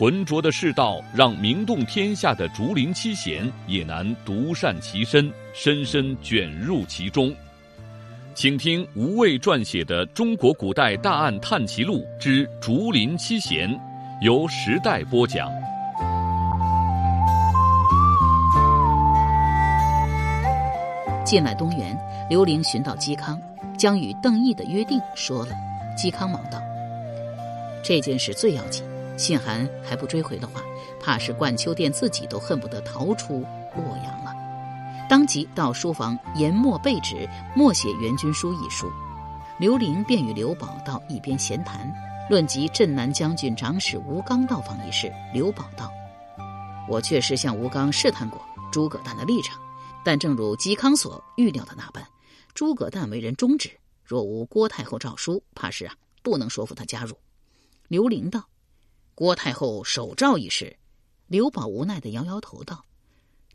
浑浊的世道，让名动天下的竹林七贤也难独善其身，深深卷入其中。请听吴畏撰写的《中国古代大案探奇录之竹林七贤》，由时代播讲。进来东园，刘伶寻到嵇康，将与邓毅的约定说了。嵇康忙道：“这件事最要紧。”信函还不追回的话，怕是冠秋殿自己都恨不得逃出洛阳了。当即到书房研墨备纸，默写援军书一书。刘伶便与刘宝到一边闲谈，论及镇南将军长史吴刚到访一事。刘宝道：“我确实向吴刚试探过诸葛诞的立场，但正如嵇康所预料的那般，诸葛诞为人忠直，若无郭太后诏书，怕是啊不能说服他加入。”刘伶道。郭太后手诏一事，刘宝无奈的摇摇头道：“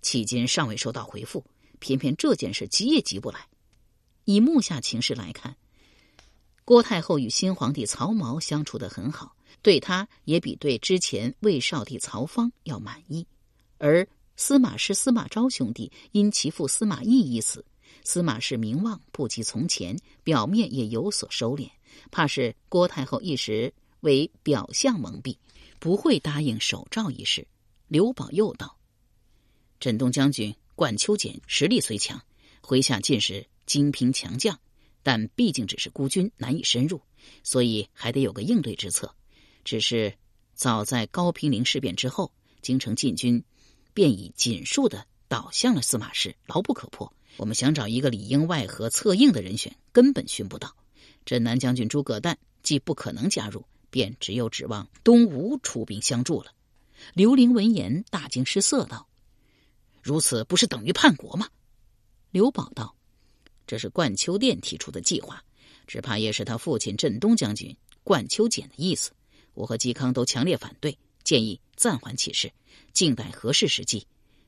迄今尚未收到回复，偏偏这件事急也急不来。以目下情势来看，郭太后与新皇帝曹髦相处的很好，对他也比对之前魏少帝曹芳要满意。而司马师、司马昭兄弟因其父司马懿一死，司马氏名望不及从前，表面也有所收敛，怕是郭太后一时为表象蒙蔽。”不会答应守诏一事。刘宝又道：“镇东将军冠秋俭实力虽强，麾下尽是精兵强将，但毕竟只是孤军，难以深入，所以还得有个应对之策。只是早在高平陵事变之后，京城禁军便已紧数的倒向了司马氏，牢不可破。我们想找一个里应外合、策应的人选，根本寻不到。镇南将军诸葛诞既不可能加入。”便只有指望东吴出兵相助了。刘伶闻言大惊失色道：“如此不是等于叛国吗？”刘宝道：“这是冠秋殿提出的计划，只怕也是他父亲镇东将军冠秋俭的意思。我和嵇康都强烈反对，建议暂缓起事，静待合适时机。”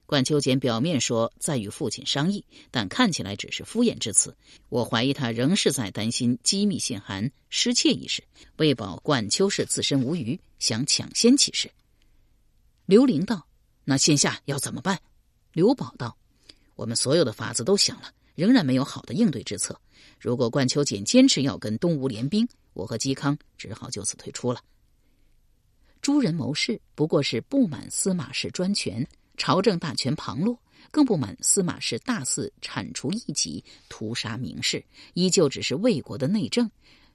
冠秋俭表面说在与父亲商议，但看起来只是敷衍之词。我怀疑他仍是在担心机密信函失窃一事，为保冠秋氏自身无虞，想抢先起事。刘伶道：“那现下要怎么办？”刘宝道：“我们所有的法子都想了，仍然没有好的应对之策。如果冠秋俭坚持要跟东吴联兵，我和嵇康只好就此退出了。诸人谋士不过是不满司马氏专权。”朝政大权旁落，更不满司马氏大肆铲除异己、屠杀名士，依旧只是魏国的内政。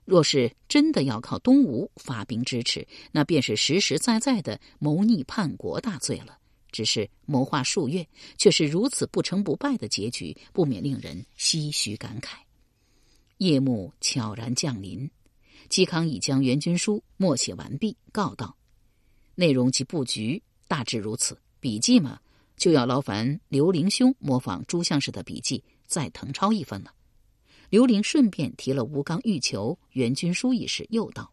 若是真的要靠东吴发兵支持，那便是实实在在的谋逆叛国大罪了。只是谋划数月，却是如此不成不败的结局，不免令人唏嘘感慨。夜幕悄然降临，嵇康已将援军书默写完毕，告道：“内容及布局大致如此。”笔记嘛，就要劳烦刘伶兄模仿朱相士的笔记，再誊抄一份了。刘伶顺便提了吴刚欲求援军书一事，又道：“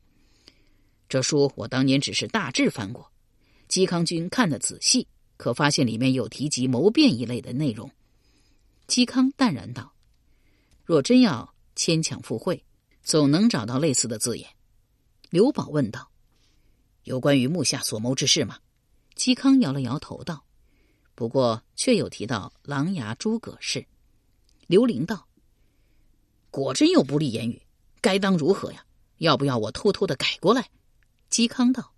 这书我当年只是大致翻过，嵇康君看得仔细，可发现里面有提及谋变一类的内容。”嵇康淡然道：“若真要牵强附会，总能找到类似的字眼。”刘宝问道：“有关于目下所谋之事吗？”嵇康摇了摇头道：“不过，却有提到琅琊诸葛氏。”刘伶道：“果真有不利言语，该当如何呀？要不要我偷偷的改过来？”嵇康道：“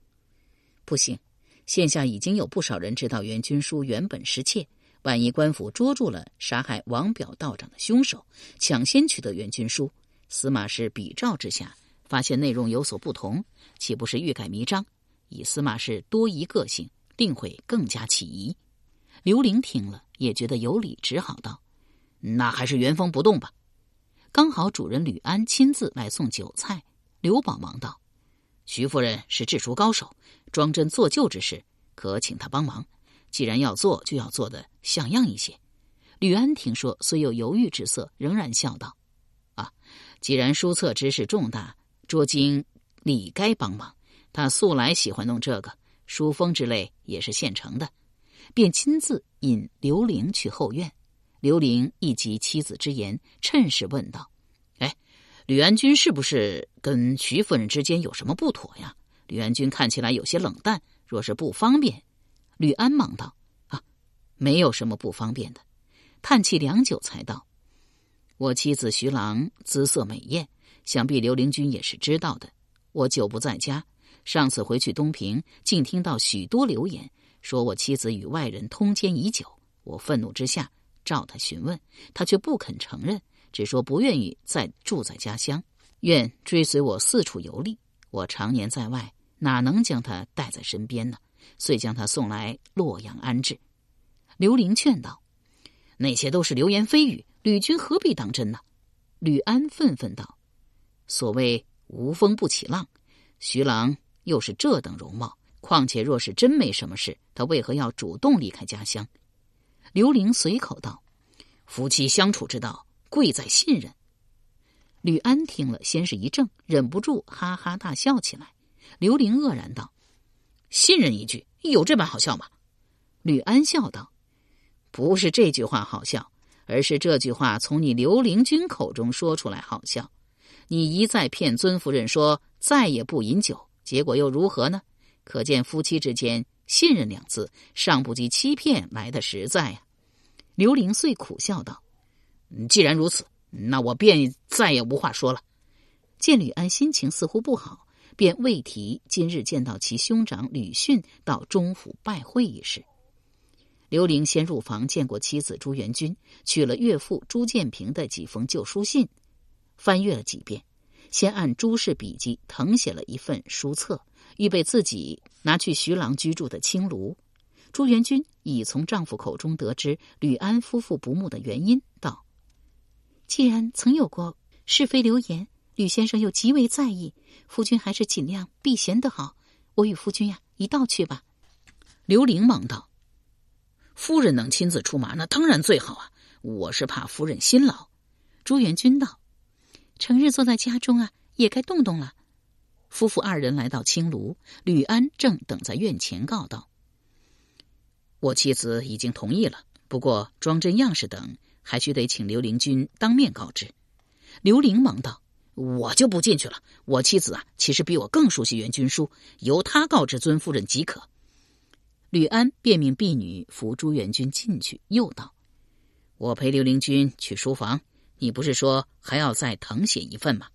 不行，现下已经有不少人知道援军书原本失窃，万一官府捉住了杀害王表道长的凶手，抢先取得援军书，司马氏比照之下，发现内容有所不同，岂不是欲盖弥彰？以司马氏多疑个性。”定会更加起疑。刘玲听了也觉得有理，只好道：“那还是原封不动吧。”刚好主人吕安亲自来送酒菜，刘宝忙道：“徐夫人是制书高手，装帧做旧之事可请她帮忙。既然要做，就要做的像样一些。”吕安听说，虽有犹豫之色，仍然笑道：“啊，既然书册之事重大，卓经理该帮忙。他素来喜欢弄这个书封之类，也是现成的。”便亲自引刘玲去后院。刘玲一及妻子之言，趁势问道：“哎，吕安君是不是跟徐夫人之间有什么不妥呀？吕安君看起来有些冷淡，若是不方便。”吕安忙道：“啊，没有什么不方便的。”叹气良久，才道：“我妻子徐郎姿色美艳，想必刘玲君也是知道的。我久不在家，上次回去东平，竟听到许多流言，说我妻子与外人通奸已久。我愤怒之下，召他询问，他却不肯承认，只说不愿意再住在家乡，愿追随我四处游历。我常年在外，哪能将他带在身边呢？遂将他送来洛阳安置。”刘玲劝道。那些都是流言蜚语，吕君何必当真呢？吕安愤愤道：“所谓无风不起浪，徐郎又是这等容貌，况且若是真没什么事，他为何要主动离开家乡？”刘玲随口道：“夫妻相处之道，贵在信任。”吕安听了，先是一怔，忍不住哈哈大笑起来。刘玲愕然道：“信任一句，有这般好笑吗？”吕安笑道。不是这句话好笑，而是这句话从你刘灵君口中说出来好笑。你一再骗尊夫人说再也不饮酒，结果又如何呢？可见夫妻之间信任两字尚不及欺骗来的实在呀。刘玲遂苦笑道：“既然如此，那我便再也无话说了。”见吕安心情似乎不好，便未提今日见到其兄长吕逊到中府拜会一事。刘玲先入房见过妻子朱元君，取了岳父朱建平的几封旧书信，翻阅了几遍，先按朱氏笔记誊写了一份书册，预备自己拿去徐郎居住的青庐。朱元君已从丈夫口中得知吕安夫妇不睦的原因，道：“既然曾有过是非流言，吕先生又极为在意，夫君还是尽量避嫌的好。我与夫君呀，一道去吧。”刘玲忙道。夫人能亲自出马，那当然最好啊！我是怕夫人辛劳。朱元君道：“成日坐在家中啊，也该动动了。”夫妇二人来到青庐，吕安正等在院前，告道：“我妻子已经同意了，不过装帧样式等还需得请刘灵君当面告知。”刘玲忙道：“我就不进去了。我妻子啊，其实比我更熟悉元君书，由他告知尊夫人即可。”吕安便命婢女扶朱元君进去，又道：“我陪刘灵君去书房，你不是说还要再誊写一份吗？”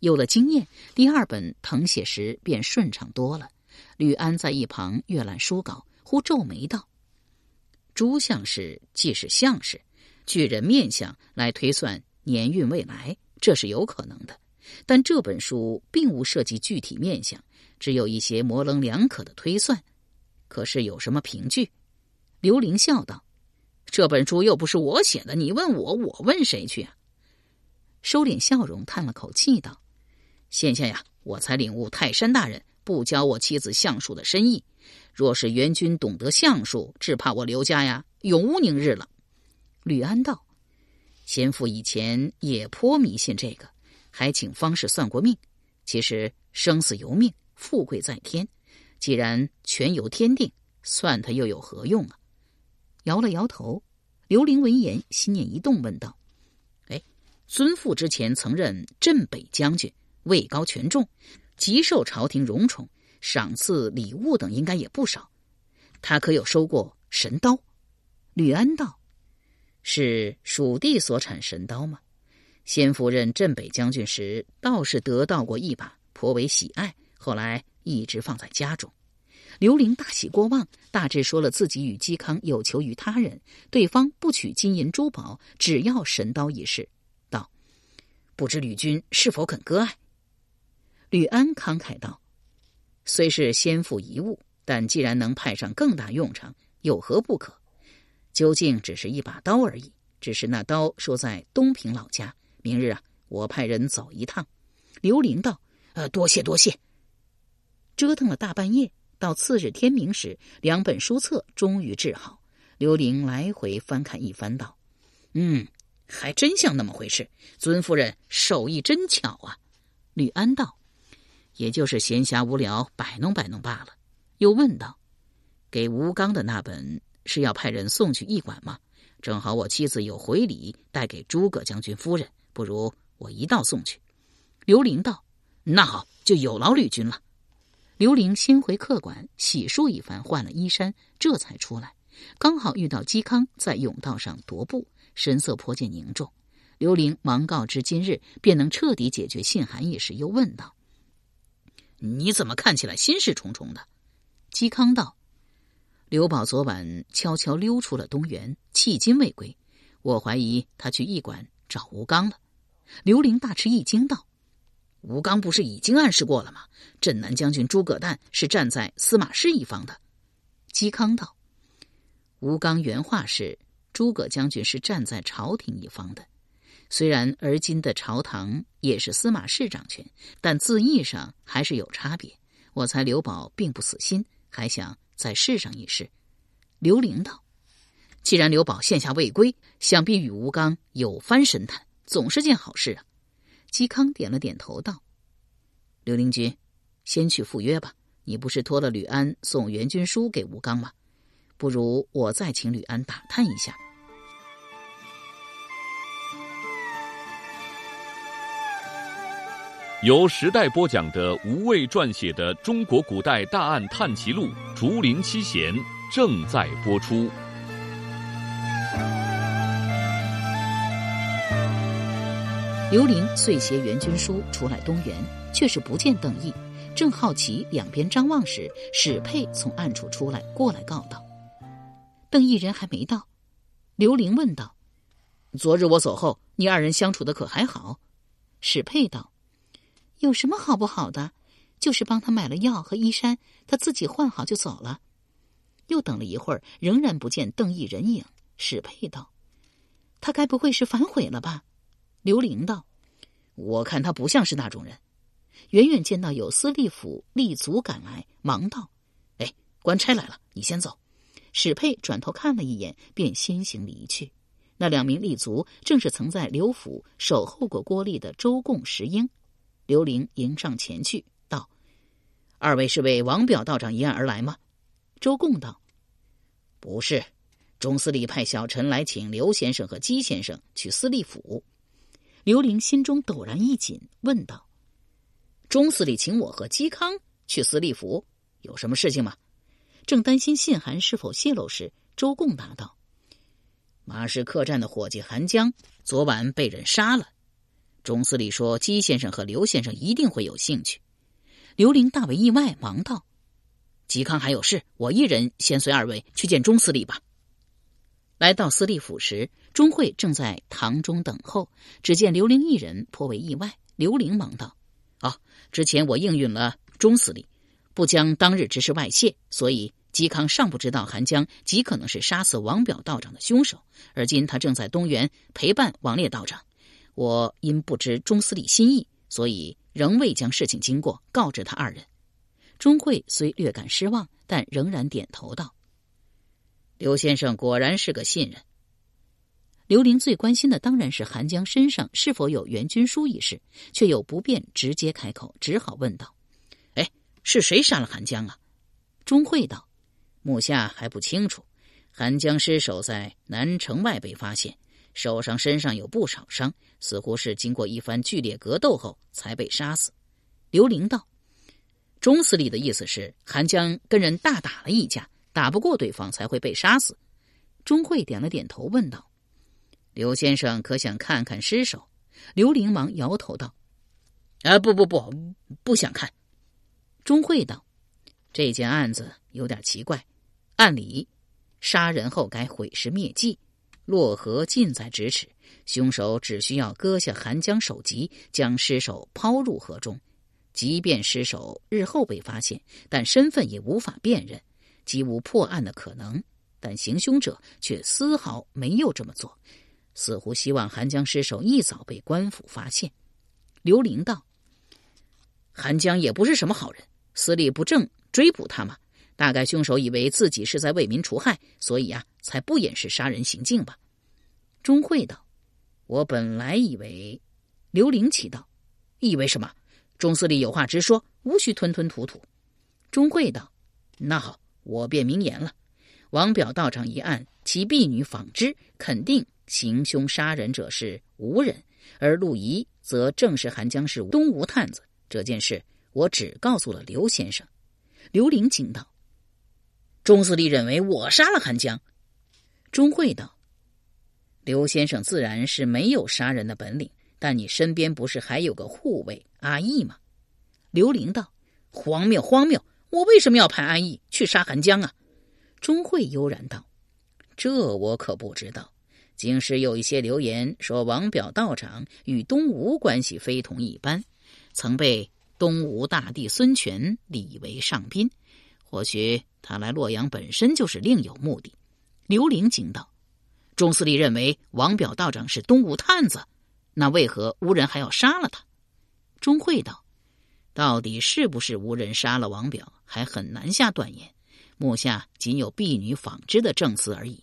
有了经验，第二本誊写时便顺畅多了。吕安在一旁阅览书稿，忽皱眉道：“朱相士既是相士，据人面相来推算年运未来，这是有可能的。但这本书并无涉及具体面相，只有一些模棱两可的推算。”可是有什么凭据？刘玲笑道：“这本书又不是我写的，你问我，我问谁去啊？”收敛笑容，叹了口气道：“现下呀，我才领悟泰山大人不教我妻子相术的深意。若是元君懂得相术，只怕我刘家呀永无宁日了。”吕安道：“先父以前也颇迷信这个，还请方士算过命。其实生死由命，富贵在天。”既然全由天定，算他又有何用啊？摇了摇头，刘玲闻言心念一动，问道：“哎，孙父之前曾任镇北将军，位高权重，极受朝廷荣宠，赏赐礼物等应该也不少。他可有收过神刀？”吕安道：“是蜀地所产神刀吗？先父任镇北将军时，倒是得到过一把，颇为喜爱。后来。”一直放在家中，刘玲大喜过望，大致说了自己与嵇康有求于他人，对方不取金银珠宝，只要神刀一事，道：“不知吕君是否肯割爱？”吕安慷慨道：“虽是先父遗物，但既然能派上更大用场，有何不可？究竟只是一把刀而已，只是那刀说在东平老家。明日啊，我派人走一趟。”刘玲道：“呃，多谢多谢。”折腾了大半夜，到次日天明时，两本书册终于治好。刘玲来回翻看一番，道：“嗯，还真像那么回事。尊夫人手艺真巧啊。吕安道：“也就是闲暇无聊摆弄摆弄罢了。”又问道：“给吴刚的那本是要派人送去驿馆吗？正好我妻子有回礼带给诸葛将军夫人，不如我一道送去。”刘玲道：“那好，就有劳吕君了。”刘玲先回客馆洗漱一番，换了衣衫，这才出来。刚好遇到嵇康在甬道上踱步，神色颇见凝重。刘玲忙告知今日便能彻底解决信函一事，又问道：“你怎么看起来心事重重的？”嵇康道：“刘宝昨晚悄悄溜出了东园，迄今未归。我怀疑他去驿馆找吴刚了。”刘玲大吃一惊道：“吴刚不是已经暗示过了吗？镇南将军诸葛诞是站在司马氏一方的。”嵇康道：“吴刚原话是，诸葛将军是站在朝廷一方的。”虽然而今的朝堂也是司马氏掌权，但字义上还是有差别。我猜刘宝并不死心，还想再试上一试。刘玲道：“既然刘宝现下未归，想必与吴刚有番神谈，总是件好事啊。”嵇康点了点头道：“刘灵君，先去赴约吧。你不是托了吕安送援军书给吴刚吗？不如我再请吕安打探一下。”由时代播讲的吴畏撰写的《中国古代大案探奇录·竹林七贤》正在播出。刘玲遂携援军书出来东园，却是不见邓毅。正好奇两边张望时，史佩从暗处出来，过来告道：“邓毅人还没到。”刘玲问道：“昨日我走后，你二人相处的可还好？”史佩道。有什么好不好的？就是帮他买了药和衣衫，他自己换好就走了。又等了一会儿，仍然不见邓毅人影。史佩道：“他该不会是反悔了吧？”刘玲道：“我看他不像是那种人。”远远见到有司隶府吏卒赶来，忙道：“哎，官差来了，你先走。”史佩转头看了一眼，便先行离去。那两名吏卒正是曾在刘府守候过郭丽的周贡、石英。刘玲迎上前去，道：“二位是为王表道长一案而来吗？”周贡道：“不是，钟司礼派小臣来请刘先生和姬先生去司隶府。”刘玲心中陡然一紧，问道：“钟司礼请我和嵇康去司隶府，有什么事情吗？”正担心信函是否泄露时，周贡答道：“马氏客栈的伙计韩江昨晚被人杀了。”钟司礼说：“姬先生和刘先生一定会有兴趣。”刘玲大为意外，忙道：“嵇康还有事，我一人先随二位去见钟司礼吧。”来到司隶府时，钟会正在堂中等候。只见刘玲一人，颇为意外。刘玲忙道：“哦，之前我应允了钟司礼，不将当日之事外泄，所以嵇康尚不知道韩江极可能是杀死王表道长的凶手。而今他正在东园陪伴王烈道长。”我因不知钟司礼心意，所以仍未将事情经过告知他二人。钟会虽略感失望，但仍然点头道：“刘先生果然是个信人。”刘玲最关心的当然是韩江身上是否有援军书一事，却又不便直接开口，只好问道：“哎，是谁杀了韩江啊？”钟会道：“目下还不清楚。韩江尸首在南城外被发现。”手上、身上有不少伤，似乎是经过一番剧烈格斗后才被杀死。刘玲道：“钟司礼的意思是，韩江跟人大打了一架，打不过对方才会被杀死。”钟会点了点头，问道：“刘先生可想看看尸首？”刘玲忙摇头道：“啊，不不不，不想看。”钟会道：“这件案子有点奇怪，按理杀人后该毁尸灭迹。”落河近在咫尺，凶手只需要割下韩江首级，将尸首抛入河中。即便尸首日后被发现，但身份也无法辨认，即无破案的可能。但行凶者却丝毫没有这么做，似乎希望韩江尸首一早被官府发现。刘玲道：“韩江也不是什么好人，司礼不正追捕他嘛？大概凶手以为自己是在为民除害，所以啊。”才不掩饰杀人行径吧？钟会道：“我本来以为……”刘玲奇道：“以为什么？钟司令有话直说，无需吞吞吐吐。”钟会道：“那好，我便明言了。王表道长一案，其婢女纺织肯定行凶杀人者是吴人，而陆仪则正是韩江市东吴探子。这件事，我只告诉了刘先生。”刘玲惊道：“钟司令认为我杀了韩江？”钟会道：“刘先生自然是没有杀人的本领。”但你身边不是还有个护卫阿义吗？刘玲道：“荒谬，荒谬！我为什么要派阿义去杀韩江啊？”钟会悠然道：“这我可不知道。京师有一些流言说，王表道长与东吴关系非同一般，曾被东吴大帝孙权礼为上宾。或许他来洛阳本身就是另有目的。”刘玲惊道：“钟司令认为王表道长是东吴探子？”那为何吴人还要杀了他？钟会道：“到底是不是吴人杀了王表，还很难下断言。目下仅有婢女纺织的证词而已。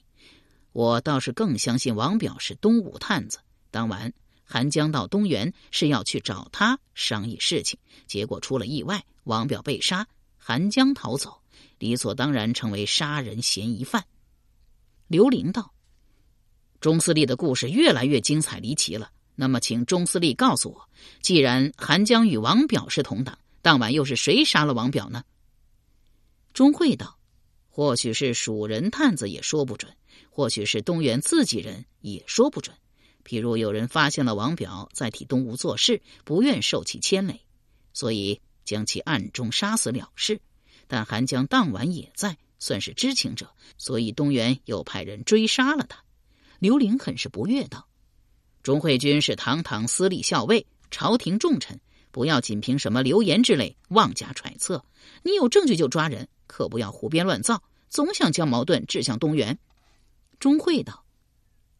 我倒是更相信王表是东吴探子。当晚，韩江到东原是要去找他商议事情，结果出了意外，王表被杀，韩江逃走，理所当然成为杀人嫌疑犯。”刘玲道：“钟司令的故事越来越精彩离奇了。”那么，请钟司令告诉我，既然韩江与王表是同党，当晚又是谁杀了王表呢？钟会道：“或许是蜀人探子也说不准，或许是东原自己人也说不准。譬如有人发现了王表在替东吴做事，不愿受其牵累，所以将其暗中杀死了事。但韩江当晚也在，算是知情者，所以东原又派人追杀了他。”刘玲很是不悦道。钟会军是堂堂司隶校尉，朝廷重臣，不要仅凭什么流言之类妄加揣测。你有证据就抓人，可不要胡编乱造，总想将矛盾指向东原。钟会道：“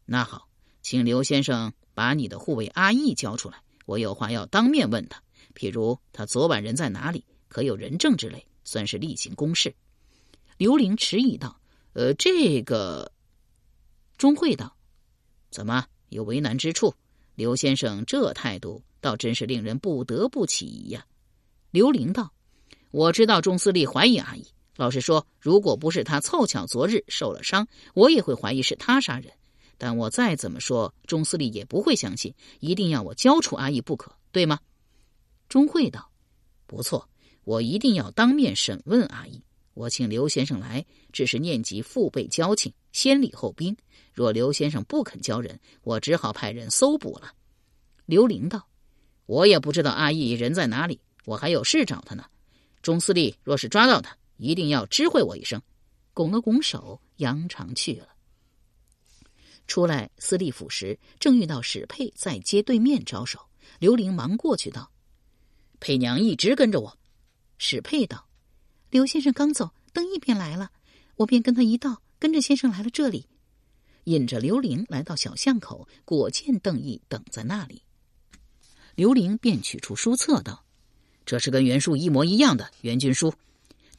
那好，请刘先生把你的护卫阿义交出来，我有话要当面问他。譬如他昨晚人在哪里，可有人证之类，算是例行公事。”刘玲迟疑道：“呃，这个。”钟会道：“怎么？”有为难之处，刘先生这态度倒真是令人不得不起疑呀。刘玲道：“我知道钟司令怀疑阿义。老实说，如果不是他凑巧昨日受了伤，我也会怀疑是他杀人。但我再怎么说，钟司令也不会相信，一定要我交出阿义不可，对吗？”钟会道：“不错，我一定要当面审问阿义。我请刘先生来，只是念及父辈交情，先礼后兵。”若刘先生不肯交人，我只好派人搜捕了。刘玲道：“我也不知道阿义人在哪里，我还有事找他呢。钟司令若是抓到他，一定要知会我一声。”拱了拱手，扬长去了。出来司隶府时，正遇到史佩在街对面招手。刘玲忙过去道：“佩娘一直跟着我。”史佩道：“刘先生刚走，邓毅便来了，我便跟他一道，跟着先生来了这里。”引着刘玲来到小巷口，果见邓毅等在那里。刘玲便取出书册道：“这是跟袁术一模一样的袁军书。”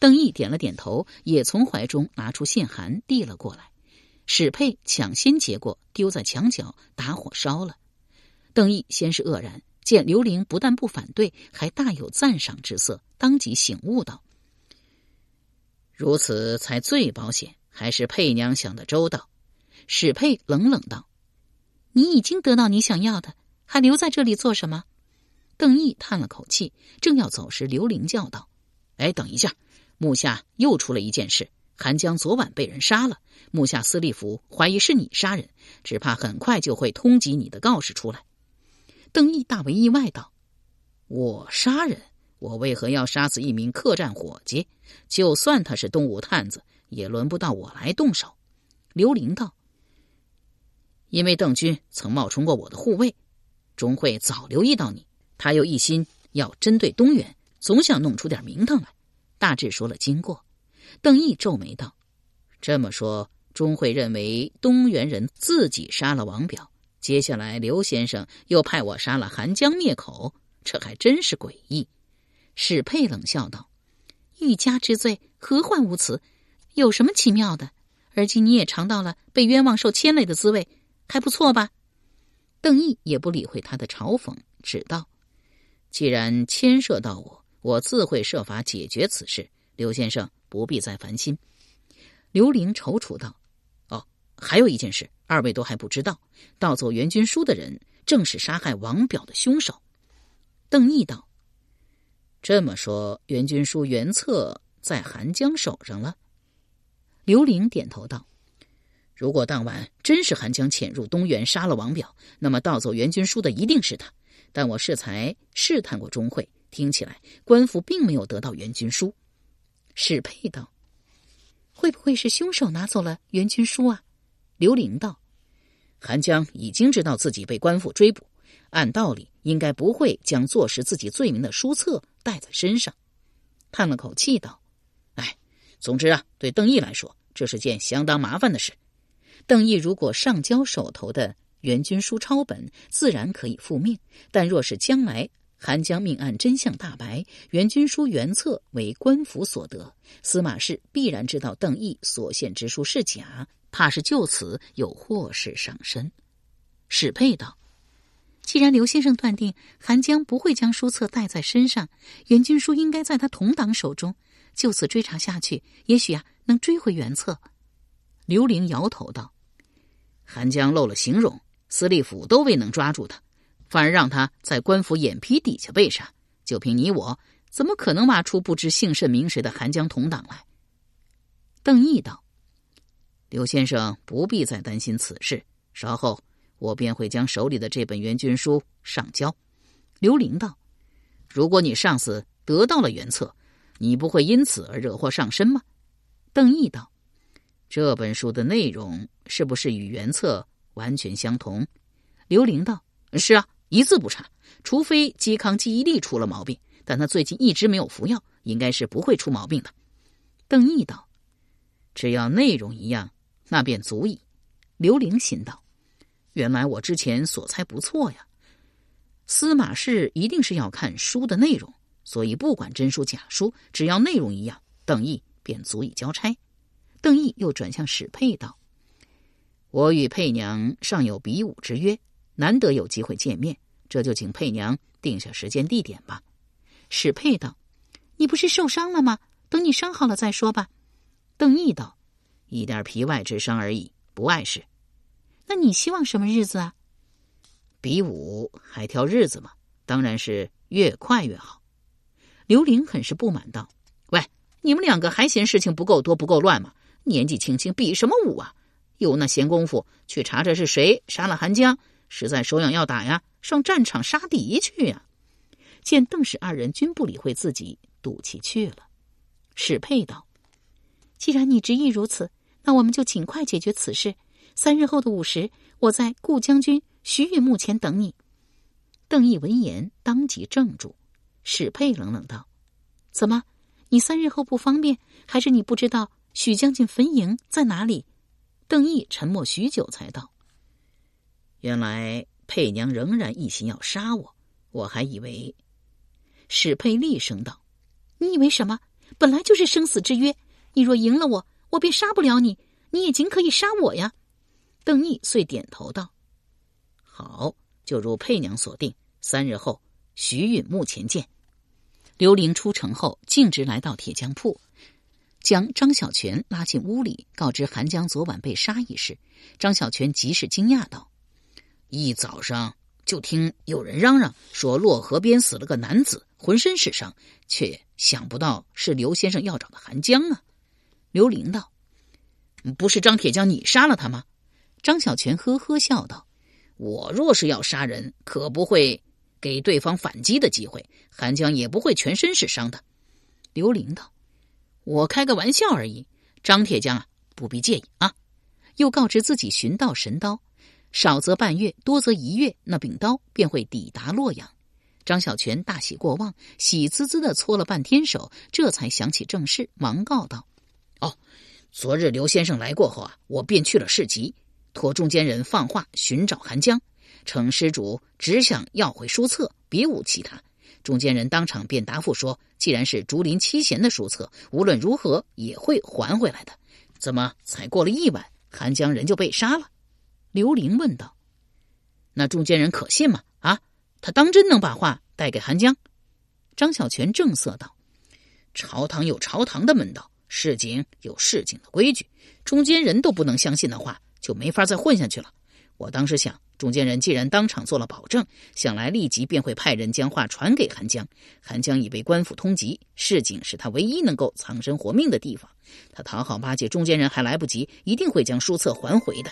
邓毅点了点头，也从怀中拿出信函递了过来。史佩抢先接过，丢在墙角，打火烧了。邓毅先是愕然，见刘玲不但不反对，还大有赞赏之色，当即醒悟道：“如此才最保险，还是佩娘想的周到。”史佩冷冷道：“你已经得到你想要的，还留在这里做什么？”邓毅叹了口气，正要走时，刘玲叫道：“哎，等一下！木下又出了一件事，韩江昨晚被人杀了。木下司隶府怀疑是你杀人，只怕很快就会通缉你的告示出来。”邓毅大为意外道：“我杀人？我为何要杀死一名客栈伙计？就算他是东吴探子，也轮不到我来动手。”刘玲道。因为邓军曾冒充过我的护卫，钟会早留意到你，他又一心要针对东原，总想弄出点名堂来。大致说了经过，邓毅皱眉道：“这么说，钟会认为东原人自己杀了王表，接下来刘先生又派我杀了韩江灭口，这还真是诡异。”史佩冷笑道：“欲加之罪，何患无辞？有什么奇妙的？而今你也尝到了被冤枉受牵累的滋味。”还不错吧？邓毅也不理会他的嘲讽，只道：“既然牵涉到我，我自会设法解决此事。刘先生不必再烦心。”刘玲踌躇道：“哦，还有一件事，二位都还不知道，盗走袁军书的人正是杀害王表的凶手。”邓毅道：“这么说，袁军书原册在韩江手上了？”刘玲点头道。如果当晚真是韩江潜入东园杀了王表，那么盗走袁军书的一定是他。但我适才试探过钟会，听起来官府并没有得到袁军书。史佩道：“会不会是凶手拿走了袁军书啊？”刘玲道：“韩江已经知道自己被官府追捕，按道理应该不会将坐实自己罪名的书册带在身上。”叹了口气道：“哎，总之啊，对邓毅来说，这是件相当麻烦的事。”邓毅如果上交手头的袁军书抄本，自然可以复命；但若是将来韩江命案真相大白，袁军书原册为官府所得，司马氏必然知道邓毅所献之书是假，怕是就此有祸事上身。史佩道：“既然刘先生断定韩江不会将书册带在身上，袁军书应该在他同党手中，就此追查下去，也许啊能追回原册。”刘玲摇头道：“韩江露了形容，司隶府都未能抓住他，反而让他在官府眼皮底下被杀。就凭你我，怎么可能挖出不知姓甚名谁的韩江同党来？”邓毅道：“刘先生不必再担心此事，稍后我便会将手里的这本援军书上交。”刘玲道：“如果你上司得到了原册，你不会因此而惹祸上身吗？”邓毅道。这本书的内容是不是与原册完全相同？刘玲道：“是啊，一字不差。除非嵇康记忆力出了毛病，但他最近一直没有服药，应该是不会出毛病的。”邓毅道：“只要内容一样，那便足矣。”刘玲心道：“原来我之前所猜不错呀。司马氏一定是要看书的内容，所以不管真书假书，只要内容一样，邓毅便足以交差。”邓毅又转向史佩道：“我与佩娘尚有比武之约，难得有机会见面，这就请佩娘定下时间地点吧。”史佩道：“你不是受伤了吗？等你伤好了再说吧。”邓毅道：“一点皮外之伤而已，不碍事。那你希望什么日子啊？比武还挑日子吗？当然是越快越好。”刘玲很是不满道：“喂，你们两个还嫌事情不够多不够乱吗？”年纪轻轻比什么武啊？有那闲工夫去查查是谁杀了韩江？实在手痒要打呀，上战场杀敌去呀！见邓氏二人均不理会自己，赌气去了。史佩道：“既然你执意如此，那我们就尽快解决此事。三日后的午时，我在顾将军徐允墓前等你。”邓毅闻言，当即怔住。史佩冷冷道：“怎么？你三日后不方便，还是你不知道？”许将军坟茔在哪里？邓毅沉默许久，才道：“原来佩娘仍然一心要杀我，我还以为。”史佩厉声道：“你以为什么？本来就是生死之约。你若赢了我，我便杀不了你，你也尽可以杀我呀。”邓毅遂点头道：“好，就如佩娘所定，三日后徐允墓前见。”刘玲出城后，径直来到铁匠铺。将张小泉拉进屋里，告知韩江昨晚被杀一事。张小泉极是惊讶道：“一早上就听有人嚷嚷说洛河边死了个男子，浑身是伤，却想不到是刘先生要找的韩江啊。”刘玲道：“不是张铁匠你杀了他吗？”张小泉呵呵笑道：“我若是要杀人，可不会给对方反击的机会，韩江也不会全身是伤的。”刘玲道。我开个玩笑而已，张铁匠啊，不必介意啊。又告知自己寻到神刀，少则半月，多则一月，那柄刀便会抵达洛阳。张小泉大喜过望，喜滋滋的搓了半天手，这才想起正事，忙告道：“哦，昨日刘先生来过后啊，我便去了市集，托中间人放话寻找韩江，称施主只想要回书册，别无其他。”中间人当场便答复说：“既然是竹林七贤的书册，无论如何也会还回来的。怎么才过了一晚，韩江人就被杀了？”刘玲问道：“那中间人可信吗？啊，他当真能把话带给韩江？”张小泉正色道：“朝堂有朝堂的门道，市井有市井的规矩，中间人都不能相信的话，就没法再混下去了。我当时想。”中间人既然当场做了保证，想来立即便会派人将话传给韩江。韩江已被官府通缉，市井是他唯一能够藏身活命的地方。他讨好巴结中间人还来不及，一定会将书册还回的。